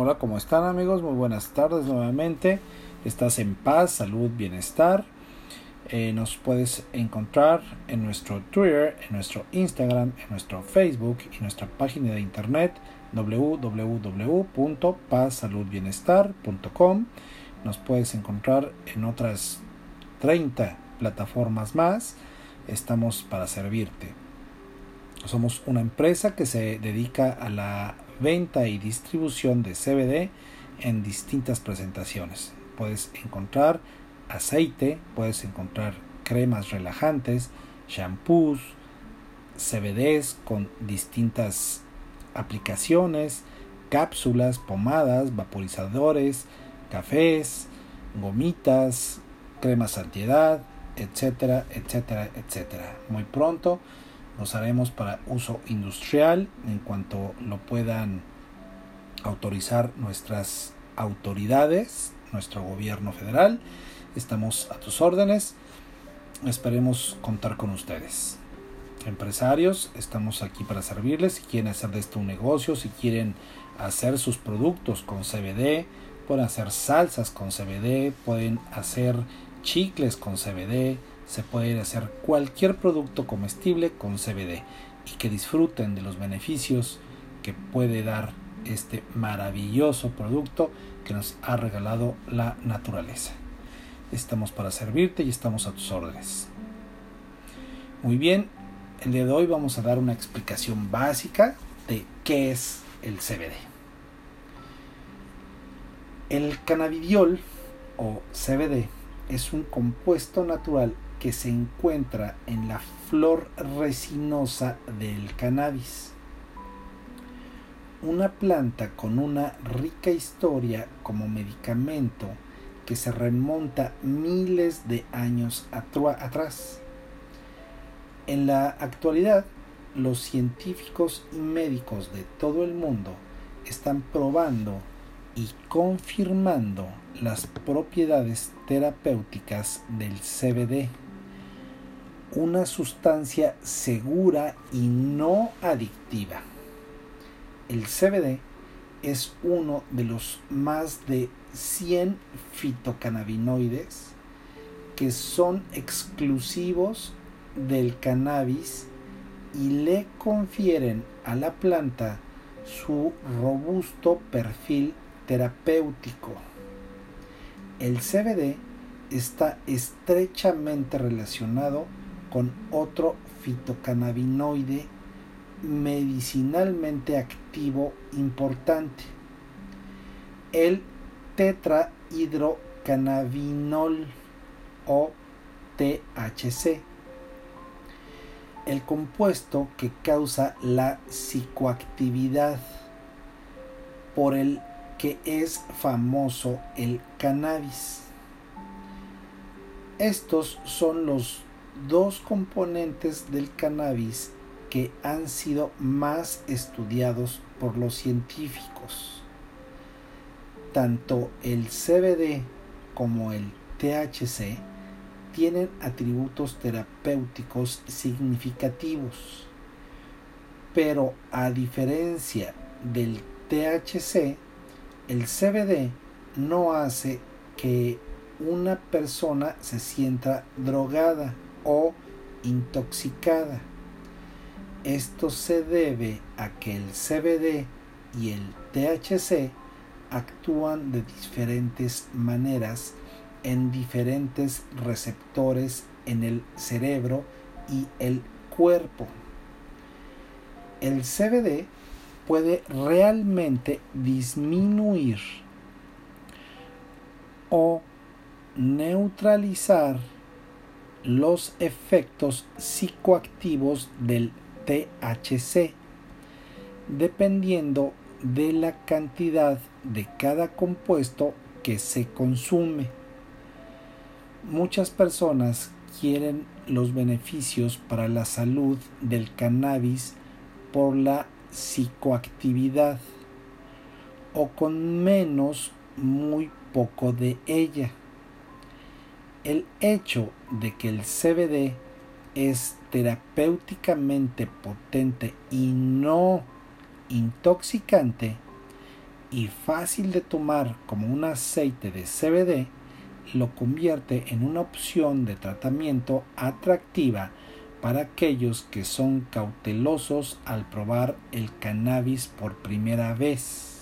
Hola, ¿cómo están amigos? Muy buenas tardes nuevamente. Estás en paz, salud, bienestar. Eh, nos puedes encontrar en nuestro Twitter, en nuestro Instagram, en nuestro Facebook y nuestra página de internet www.pazsaludbienestar.com. Nos puedes encontrar en otras 30 plataformas más. Estamos para servirte. Somos una empresa que se dedica a la venta y distribución de CBD en distintas presentaciones. Puedes encontrar aceite, puedes encontrar cremas relajantes, shampoos, CBDs con distintas aplicaciones, cápsulas, pomadas, vaporizadores, cafés, gomitas, cremas antiedad, etcétera, etcétera, etcétera. Muy pronto los haremos para uso industrial en cuanto lo puedan autorizar nuestras autoridades, nuestro gobierno federal. Estamos a tus órdenes. Esperemos contar con ustedes. Empresarios, estamos aquí para servirles. Si quieren hacer de esto un negocio, si quieren hacer sus productos con CBD, pueden hacer salsas con CBD, pueden hacer chicles con CBD, se puede hacer cualquier producto comestible con CBD y que disfruten de los beneficios que puede dar este maravilloso producto que nos ha regalado la naturaleza. Estamos para servirte y estamos a tus órdenes. Muy bien, el día de hoy vamos a dar una explicación básica de qué es el CBD. El cannabidiol o CBD es un compuesto natural que se encuentra en la flor resinosa del cannabis. Una planta con una rica historia como medicamento que se remonta miles de años atrás. En la actualidad, los científicos y médicos de todo el mundo están probando y confirmando las propiedades terapéuticas del CBD una sustancia segura y no adictiva. El CBD es uno de los más de 100 fitocannabinoides que son exclusivos del cannabis y le confieren a la planta su robusto perfil terapéutico. El CBD está estrechamente relacionado con otro fitocannabinoide medicinalmente activo importante, el tetrahidrocannabinol o THC, el compuesto que causa la psicoactividad por el que es famoso el cannabis. Estos son los dos componentes del cannabis que han sido más estudiados por los científicos. Tanto el CBD como el THC tienen atributos terapéuticos significativos, pero a diferencia del THC, el CBD no hace que una persona se sienta drogada o intoxicada. Esto se debe a que el CBD y el THC actúan de diferentes maneras en diferentes receptores en el cerebro y el cuerpo. El CBD puede realmente disminuir o neutralizar los efectos psicoactivos del THC, dependiendo de la cantidad de cada compuesto que se consume. Muchas personas quieren los beneficios para la salud del cannabis por la psicoactividad o con menos muy poco de ella el hecho de que el CBD es terapéuticamente potente y no intoxicante y fácil de tomar como un aceite de CBD lo convierte en una opción de tratamiento atractiva para aquellos que son cautelosos al probar el cannabis por primera vez.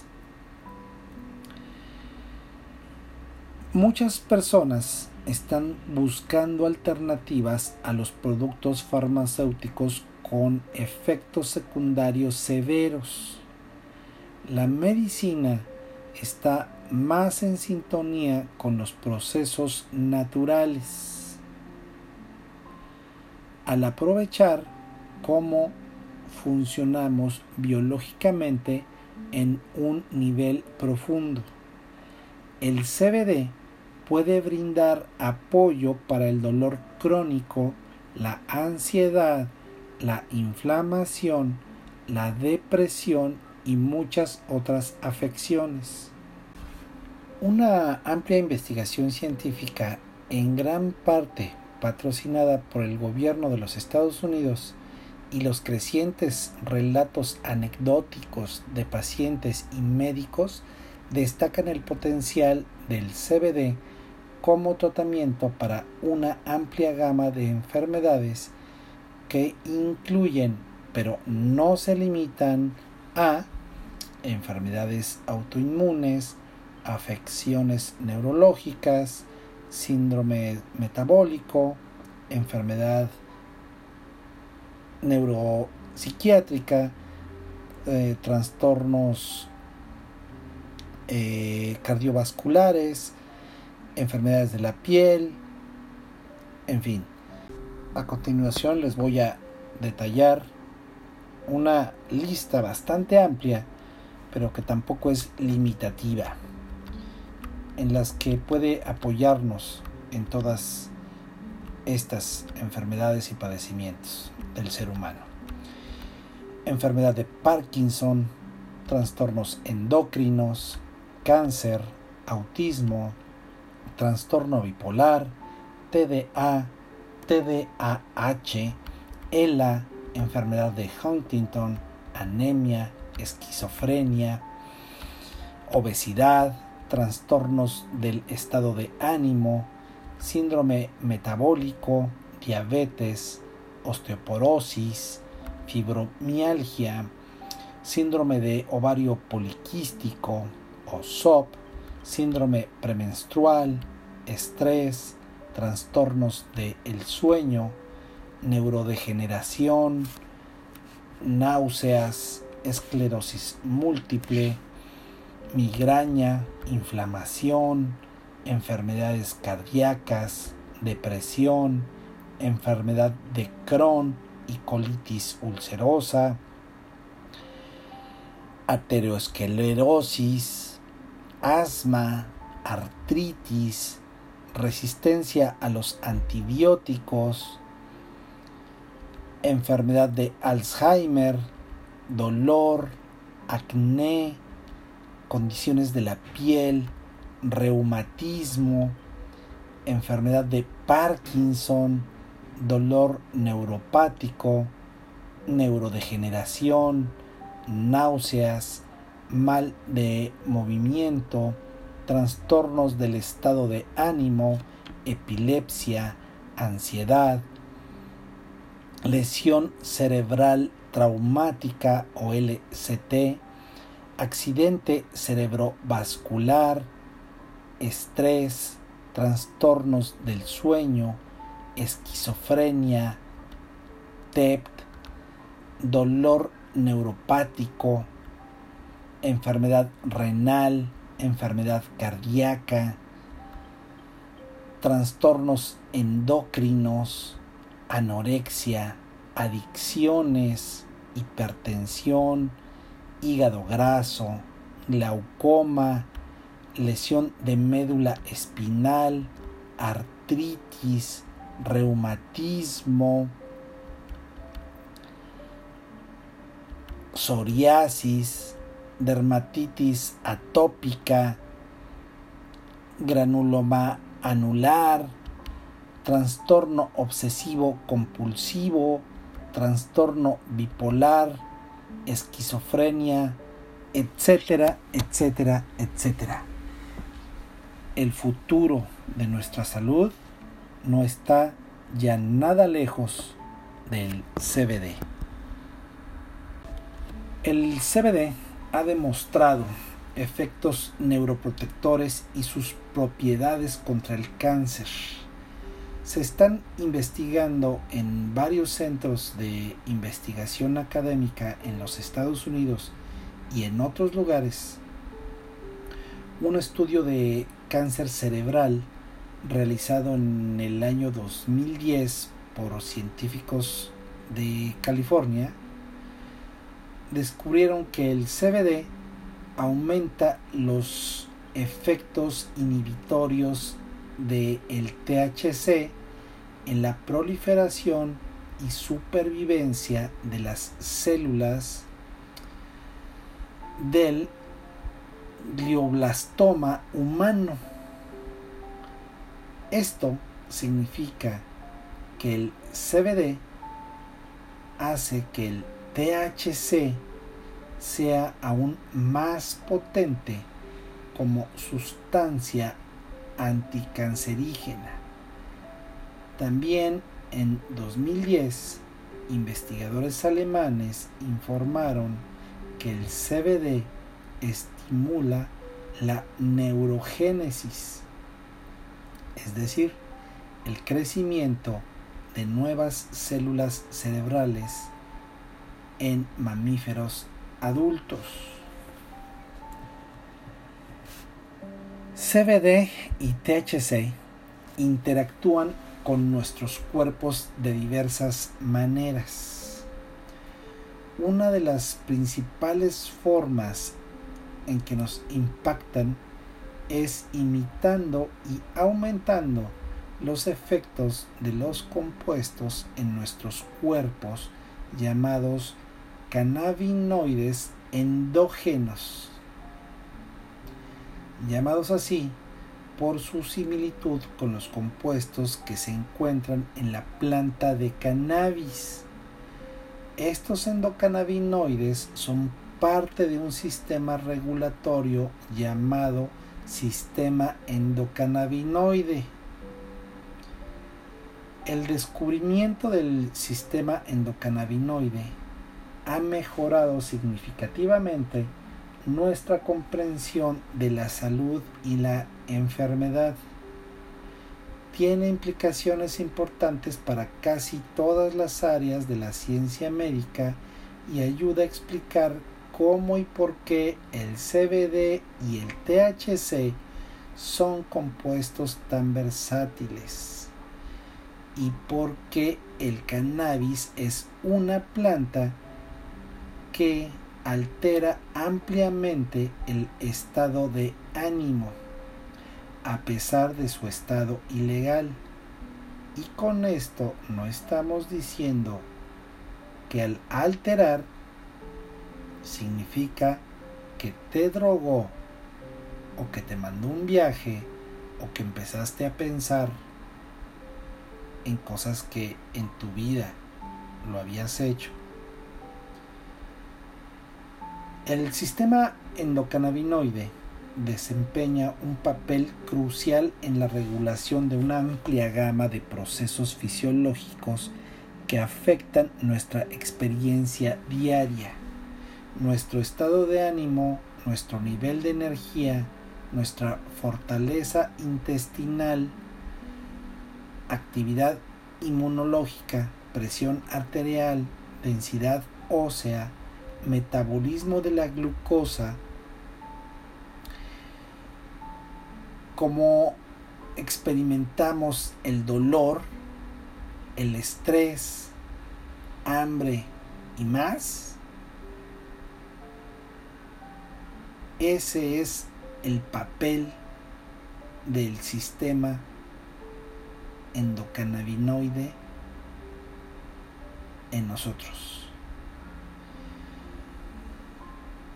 Muchas personas están buscando alternativas a los productos farmacéuticos con efectos secundarios severos. La medicina está más en sintonía con los procesos naturales. Al aprovechar cómo funcionamos biológicamente en un nivel profundo, el CBD puede brindar apoyo para el dolor crónico, la ansiedad, la inflamación, la depresión y muchas otras afecciones. Una amplia investigación científica, en gran parte patrocinada por el gobierno de los Estados Unidos, y los crecientes relatos anecdóticos de pacientes y médicos destacan el potencial del CBD como tratamiento para una amplia gama de enfermedades que incluyen, pero no se limitan a enfermedades autoinmunes, afecciones neurológicas, síndrome metabólico, enfermedad neuropsiquiátrica, eh, trastornos eh, cardiovasculares, enfermedades de la piel, en fin. A continuación les voy a detallar una lista bastante amplia, pero que tampoco es limitativa en las que puede apoyarnos en todas estas enfermedades y padecimientos del ser humano. Enfermedad de Parkinson, trastornos endocrinos, cáncer, autismo, trastorno bipolar, TDA, TDAH, ELA, enfermedad de Huntington, anemia, esquizofrenia, obesidad, trastornos del estado de ánimo, síndrome metabólico, diabetes, osteoporosis, fibromialgia, síndrome de ovario poliquístico o SOP, síndrome premenstrual, estrés, trastornos del sueño, neurodegeneración, náuseas, esclerosis múltiple, migraña, inflamación, enfermedades cardíacas, depresión, enfermedad de Crohn y colitis ulcerosa, ateroesclerosis, asma, artritis, resistencia a los antibióticos, enfermedad de Alzheimer, dolor, acné, condiciones de la piel, reumatismo, enfermedad de Parkinson, dolor neuropático, neurodegeneración, náuseas, mal de movimiento, trastornos del estado de ánimo, epilepsia, ansiedad, lesión cerebral traumática o LCT, accidente cerebrovascular, estrés, trastornos del sueño, esquizofrenia, TEPT, dolor neuropático, enfermedad renal, enfermedad cardíaca, trastornos endocrinos, anorexia, adicciones, hipertensión, hígado graso, glaucoma, lesión de médula espinal, artritis, reumatismo, psoriasis, dermatitis atópica, granuloma anular, trastorno obsesivo compulsivo, trastorno bipolar, esquizofrenia, etcétera, etcétera, etcétera. El futuro de nuestra salud no está ya nada lejos del CBD. El CBD ha demostrado efectos neuroprotectores y sus propiedades contra el cáncer. Se están investigando en varios centros de investigación académica en los Estados Unidos y en otros lugares un estudio de cáncer cerebral realizado en el año 2010 por científicos de California descubrieron que el CBD aumenta los efectos inhibitorios del el THC en la proliferación y supervivencia de las células del glioblastoma humano. Esto significa que el CBD hace que el THC sea aún más potente como sustancia anticancerígena. También en 2010, investigadores alemanes informaron que el CBD estimula la neurogénesis, es decir, el crecimiento de nuevas células cerebrales en mamíferos adultos. CBD y THC interactúan con nuestros cuerpos de diversas maneras. Una de las principales formas en que nos impactan es imitando y aumentando los efectos de los compuestos en nuestros cuerpos llamados cannabinoides endógenos, llamados así por su similitud con los compuestos que se encuentran en la planta de cannabis. Estos endocannabinoides son parte de un sistema regulatorio llamado sistema endocannabinoide. El descubrimiento del sistema endocannabinoide ha mejorado significativamente nuestra comprensión de la salud y la enfermedad. Tiene implicaciones importantes para casi todas las áreas de la ciencia médica y ayuda a explicar cómo y por qué el CBD y el THC son compuestos tan versátiles y por qué el cannabis es una planta que altera ampliamente el estado de ánimo a pesar de su estado ilegal. Y con esto no estamos diciendo que al alterar significa que te drogó o que te mandó un viaje o que empezaste a pensar en cosas que en tu vida lo habías hecho. El sistema endocannabinoide desempeña un papel crucial en la regulación de una amplia gama de procesos fisiológicos que afectan nuestra experiencia diaria nuestro estado de ánimo, nuestro nivel de energía, nuestra fortaleza intestinal, actividad inmunológica, presión arterial, densidad ósea, metabolismo de la glucosa, cómo experimentamos el dolor, el estrés, hambre y más, Ese es el papel del sistema endocannabinoide en nosotros.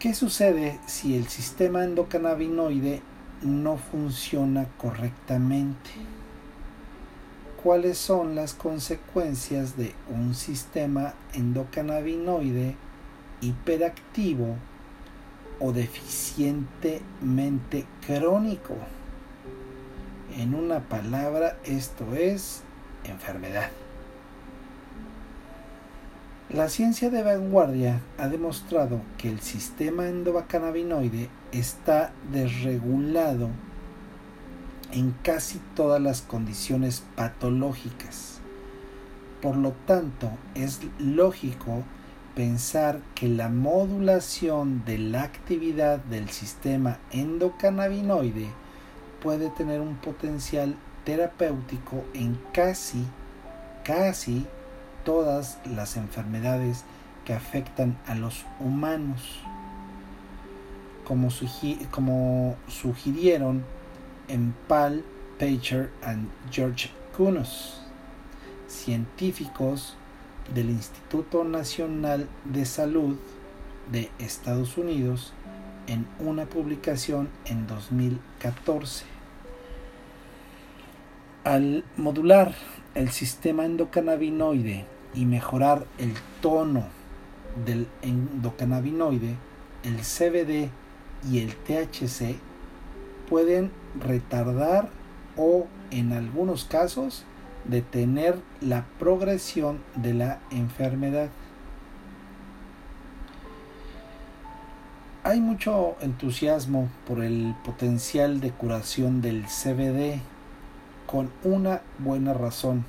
¿Qué sucede si el sistema endocannabinoide no funciona correctamente? ¿Cuáles son las consecuencias de un sistema endocannabinoide hiperactivo o deficientemente crónico. En una palabra, esto es enfermedad. La ciencia de vanguardia ha demostrado que el sistema endocannabinoide está desregulado en casi todas las condiciones patológicas. Por lo tanto, es lógico pensar que la modulación de la actividad del sistema endocannabinoide puede tener un potencial terapéutico en casi, casi todas las enfermedades que afectan a los humanos, como, sugirieron en Paul Pacher y George Kunos, científicos del Instituto Nacional de Salud de Estados Unidos en una publicación en 2014. Al modular el sistema endocannabinoide y mejorar el tono del endocannabinoide, el CBD y el THC pueden retardar o en algunos casos detener la progresión de la enfermedad. Hay mucho entusiasmo por el potencial de curación del CBD con una buena razón.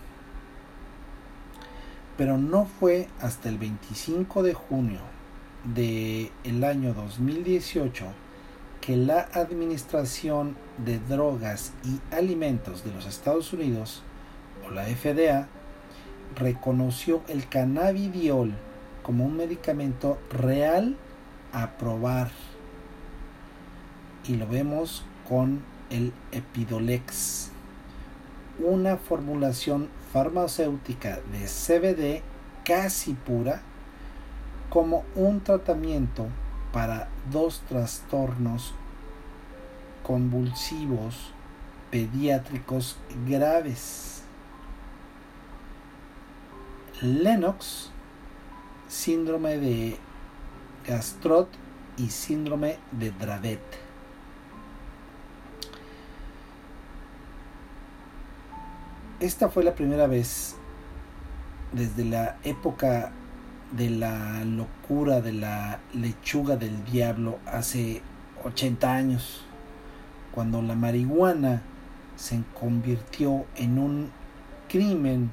Pero no fue hasta el 25 de junio del el año 2018 que la Administración de Drogas y Alimentos de los Estados Unidos la FDA reconoció el cannabidiol como un medicamento real a probar. Y lo vemos con el Epidolex, una formulación farmacéutica de CBD casi pura como un tratamiento para dos trastornos convulsivos pediátricos graves. Lennox, síndrome de Gastrot y síndrome de Dravet. Esta fue la primera vez desde la época de la locura de la lechuga del diablo hace 80 años, cuando la marihuana se convirtió en un crimen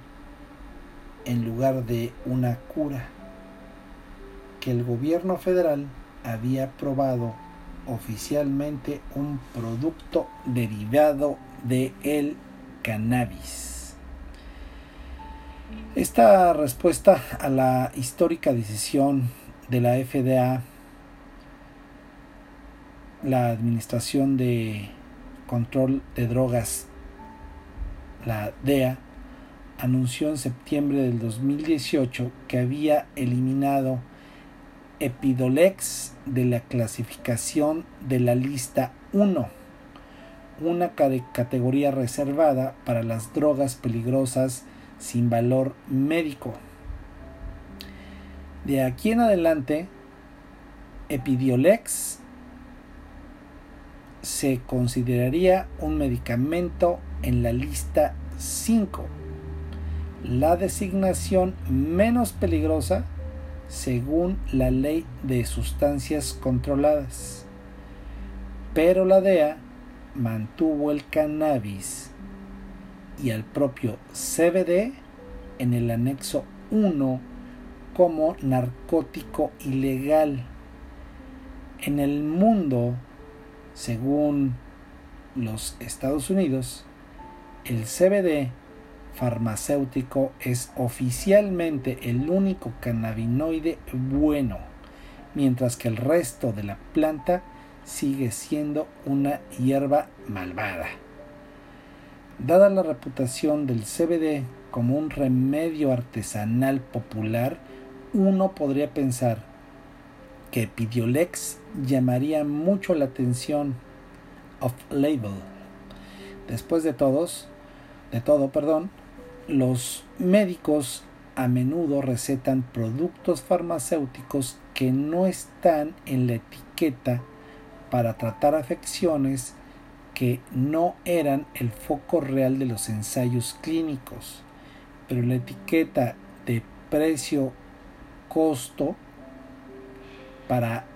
en lugar de una cura que el gobierno federal había aprobado oficialmente un producto derivado de el cannabis. Esta respuesta a la histórica decisión de la FDA, la Administración de Control de Drogas, la DEA, anunció en septiembre del 2018 que había eliminado Epidolex de la clasificación de la lista 1, una categoría reservada para las drogas peligrosas sin valor médico. De aquí en adelante, Epidiolex se consideraría un medicamento en la lista 5 la designación menos peligrosa según la ley de sustancias controladas. Pero la DEA mantuvo el cannabis y al propio CBD en el anexo 1 como narcótico ilegal. En el mundo, según los Estados Unidos, el CBD farmacéutico es oficialmente el único cannabinoide bueno, mientras que el resto de la planta sigue siendo una hierba malvada. Dada la reputación del CBD como un remedio artesanal popular, uno podría pensar que Epidiolex llamaría mucho la atención of label. Después de todos, de todo, perdón, los médicos a menudo recetan productos farmacéuticos que no están en la etiqueta para tratar afecciones que no eran el foco real de los ensayos clínicos, pero la etiqueta de precio-costo para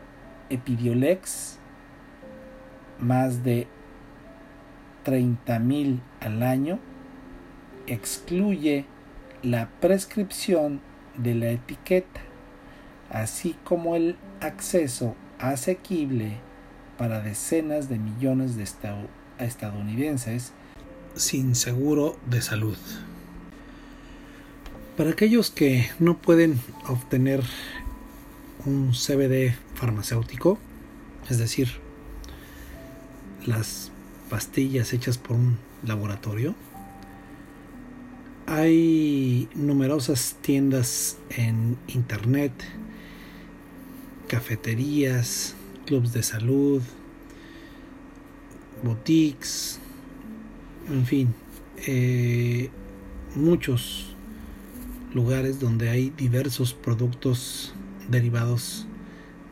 Epidiolex más de 30 mil al año excluye la prescripción de la etiqueta, así como el acceso asequible para decenas de millones de estadounidenses sin seguro de salud. Para aquellos que no pueden obtener un CBD farmacéutico, es decir, las pastillas hechas por un laboratorio, hay numerosas tiendas en internet, cafeterías, clubs de salud, boutiques, en fin, eh, muchos lugares donde hay diversos productos derivados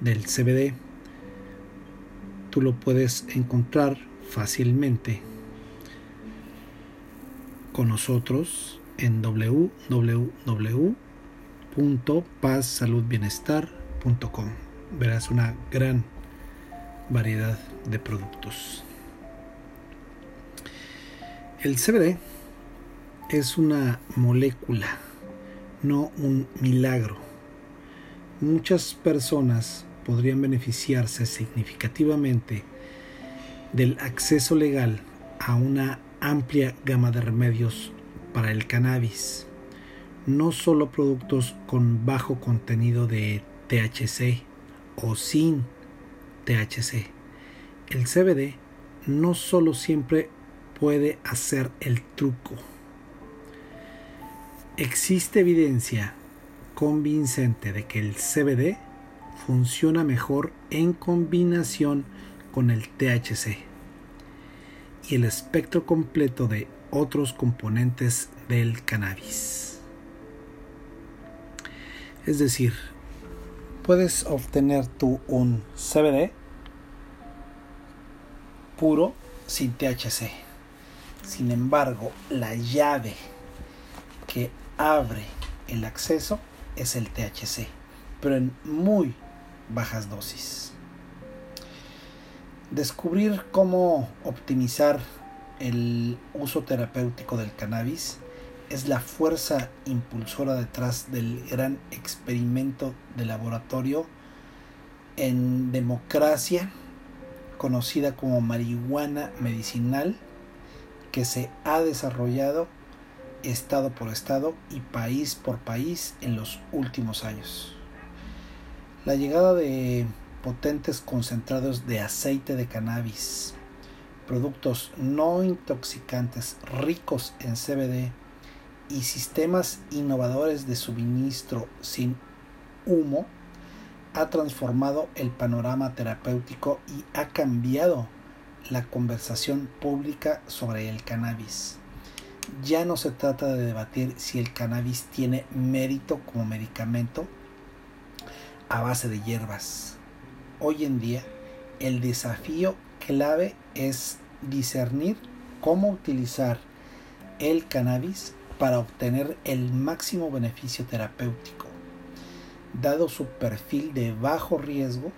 del CBD. Tú lo puedes encontrar fácilmente con nosotros en www.pazsaludbienestar.com. Verás una gran variedad de productos. El CBD es una molécula, no un milagro. Muchas personas podrían beneficiarse significativamente del acceso legal a una amplia gama de remedios para el cannabis, no solo productos con bajo contenido de THC o sin THC. El CBD no solo siempre puede hacer el truco. Existe evidencia convincente de que el CBD funciona mejor en combinación con el THC y el espectro completo de otros componentes del cannabis. Es decir, puedes obtener tú un CBD puro sin THC. Sin embargo, la llave que abre el acceso es el THC, pero en muy bajas dosis. Descubrir cómo optimizar el uso terapéutico del cannabis es la fuerza impulsora detrás del gran experimento de laboratorio en democracia conocida como marihuana medicinal que se ha desarrollado estado por estado y país por país en los últimos años. La llegada de potentes concentrados de aceite de cannabis, productos no intoxicantes ricos en CBD y sistemas innovadores de suministro sin humo ha transformado el panorama terapéutico y ha cambiado la conversación pública sobre el cannabis. Ya no se trata de debatir si el cannabis tiene mérito como medicamento a base de hierbas. Hoy en día el desafío clave es discernir cómo utilizar el cannabis para obtener el máximo beneficio terapéutico. Dado su perfil de bajo riesgo,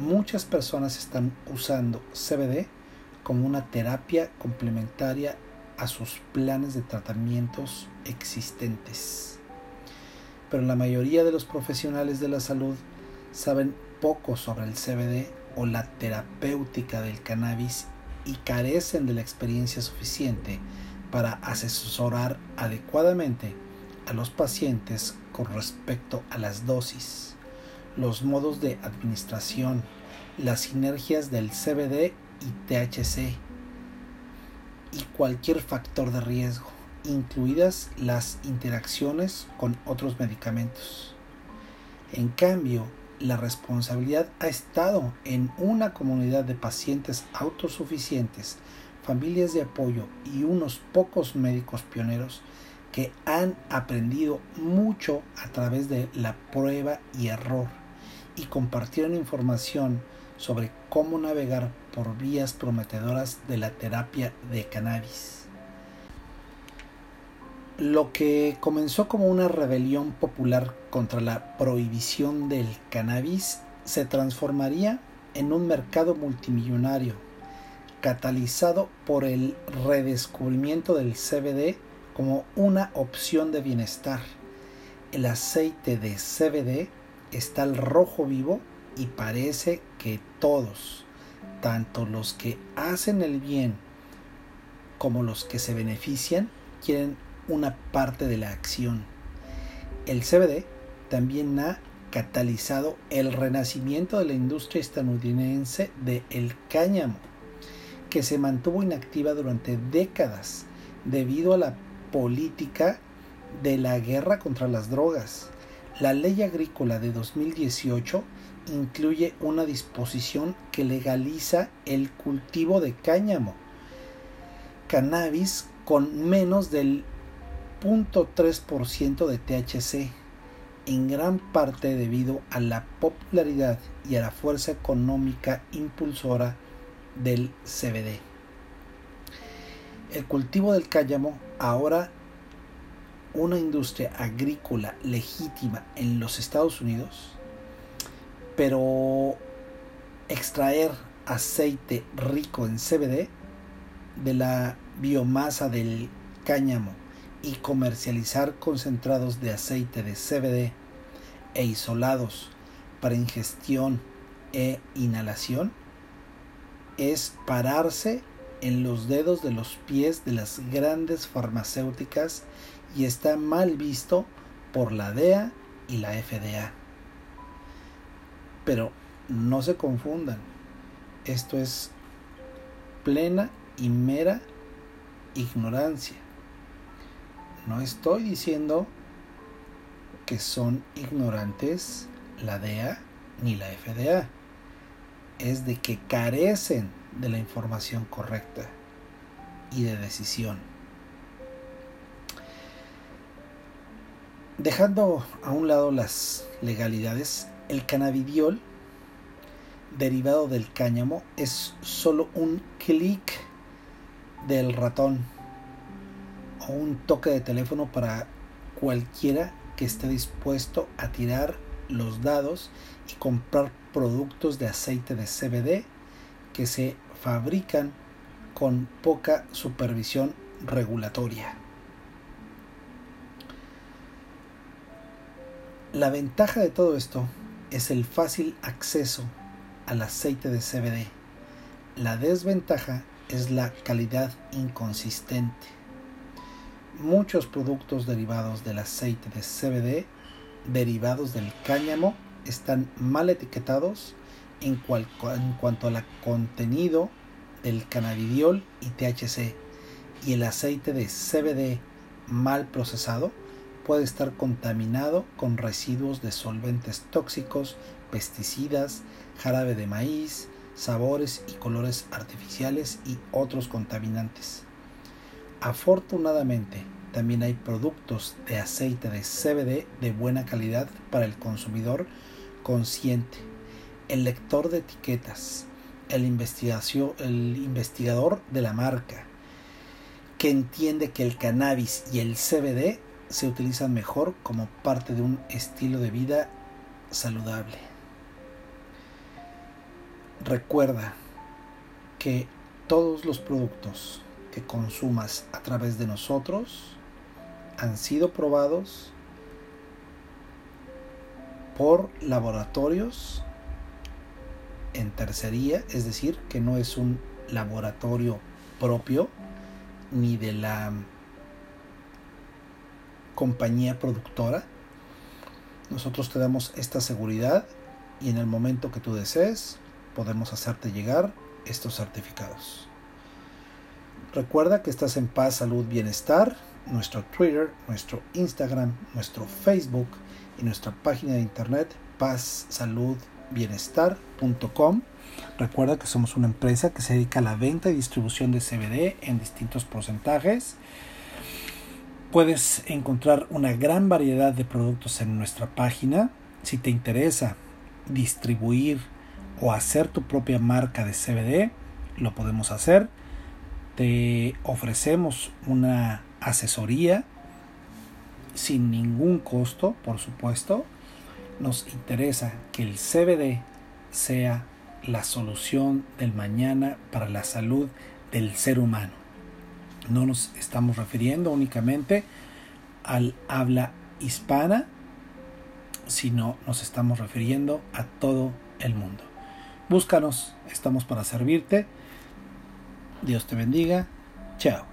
muchas personas están usando CBD como una terapia complementaria a sus planes de tratamientos existentes. Pero la mayoría de los profesionales de la salud saben poco sobre el CBD o la terapéutica del cannabis y carecen de la experiencia suficiente para asesorar adecuadamente a los pacientes con respecto a las dosis, los modos de administración, las sinergias del CBD y THC y cualquier factor de riesgo, incluidas las interacciones con otros medicamentos. En cambio, la responsabilidad ha estado en una comunidad de pacientes autosuficientes, familias de apoyo y unos pocos médicos pioneros que han aprendido mucho a través de la prueba y error y compartieron información sobre cómo navegar por vías prometedoras de la terapia de cannabis. Lo que comenzó como una rebelión popular contra la prohibición del cannabis se transformaría en un mercado multimillonario, catalizado por el redescubrimiento del CBD como una opción de bienestar. El aceite de CBD está al rojo vivo y parece que todos, tanto los que hacen el bien como los que se benefician, quieren una parte de la acción. El CBD también ha catalizado el renacimiento de la industria estadounidense de el cáñamo, que se mantuvo inactiva durante décadas debido a la política de la guerra contra las drogas. La ley agrícola de 2018 incluye una disposición que legaliza el cultivo de cáñamo, cannabis con menos del 0.3% de THC, en gran parte debido a la popularidad y a la fuerza económica impulsora del CBD. El cultivo del cáñamo ahora una industria agrícola legítima en los Estados Unidos, pero extraer aceite rico en CBD de la biomasa del cáñamo y comercializar concentrados de aceite de CBD e isolados para ingestión e inhalación es pararse en los dedos de los pies de las grandes farmacéuticas y está mal visto por la DEA y la FDA. Pero no se confundan, esto es plena y mera ignorancia. No estoy diciendo que son ignorantes la DEA ni la FDA. Es de que carecen de la información correcta y de decisión. Dejando a un lado las legalidades, el cannabidiol, derivado del cáñamo, es solo un clic del ratón o un toque de teléfono para cualquiera que esté dispuesto a tirar los dados y comprar productos de aceite de CBD que se fabrican con poca supervisión regulatoria. La ventaja de todo esto es el fácil acceso al aceite de CBD. La desventaja es la calidad inconsistente. Muchos productos derivados del aceite de CBD, derivados del cáñamo, están mal etiquetados en, cuanto al contenido del cannabidiol y THC y el aceite de CBD mal procesado puede estar contaminado con residuos de solventes tóxicos, pesticidas, jarabe de maíz, sabores y colores artificiales y otros contaminantes. Afortunadamente, también hay productos de aceite de CBD de buena calidad para el consumidor consciente, el lector de etiquetas, el, el investigador de la marca, que entiende que el cannabis y el CBD se utilizan mejor como parte de un estilo de vida saludable. Recuerda que todos los productos que consumas a través de nosotros han sido probados por laboratorios en tercería, es decir, que no es un laboratorio propio ni de la compañía productora. Nosotros te damos esta seguridad y en el momento que tú desees podemos hacerte llegar estos certificados. Recuerda que estás en paz, salud, bienestar. Nuestro Twitter, nuestro Instagram, nuestro Facebook y nuestra página de internet pazsaludbienestar.com. Recuerda que somos una empresa que se dedica a la venta y distribución de CBD en distintos porcentajes Puedes encontrar una gran variedad de productos en nuestra página. Si te interesa distribuir o hacer tu propia marca de CBD, lo podemos hacer. Te ofrecemos una asesoría sin ningún costo, por supuesto. Nos interesa que el CBD sea la solución del mañana para la salud del ser humano. No nos estamos refiriendo únicamente al habla hispana, sino nos estamos refiriendo a todo el mundo. Búscanos, estamos para servirte. Dios te bendiga. Chao.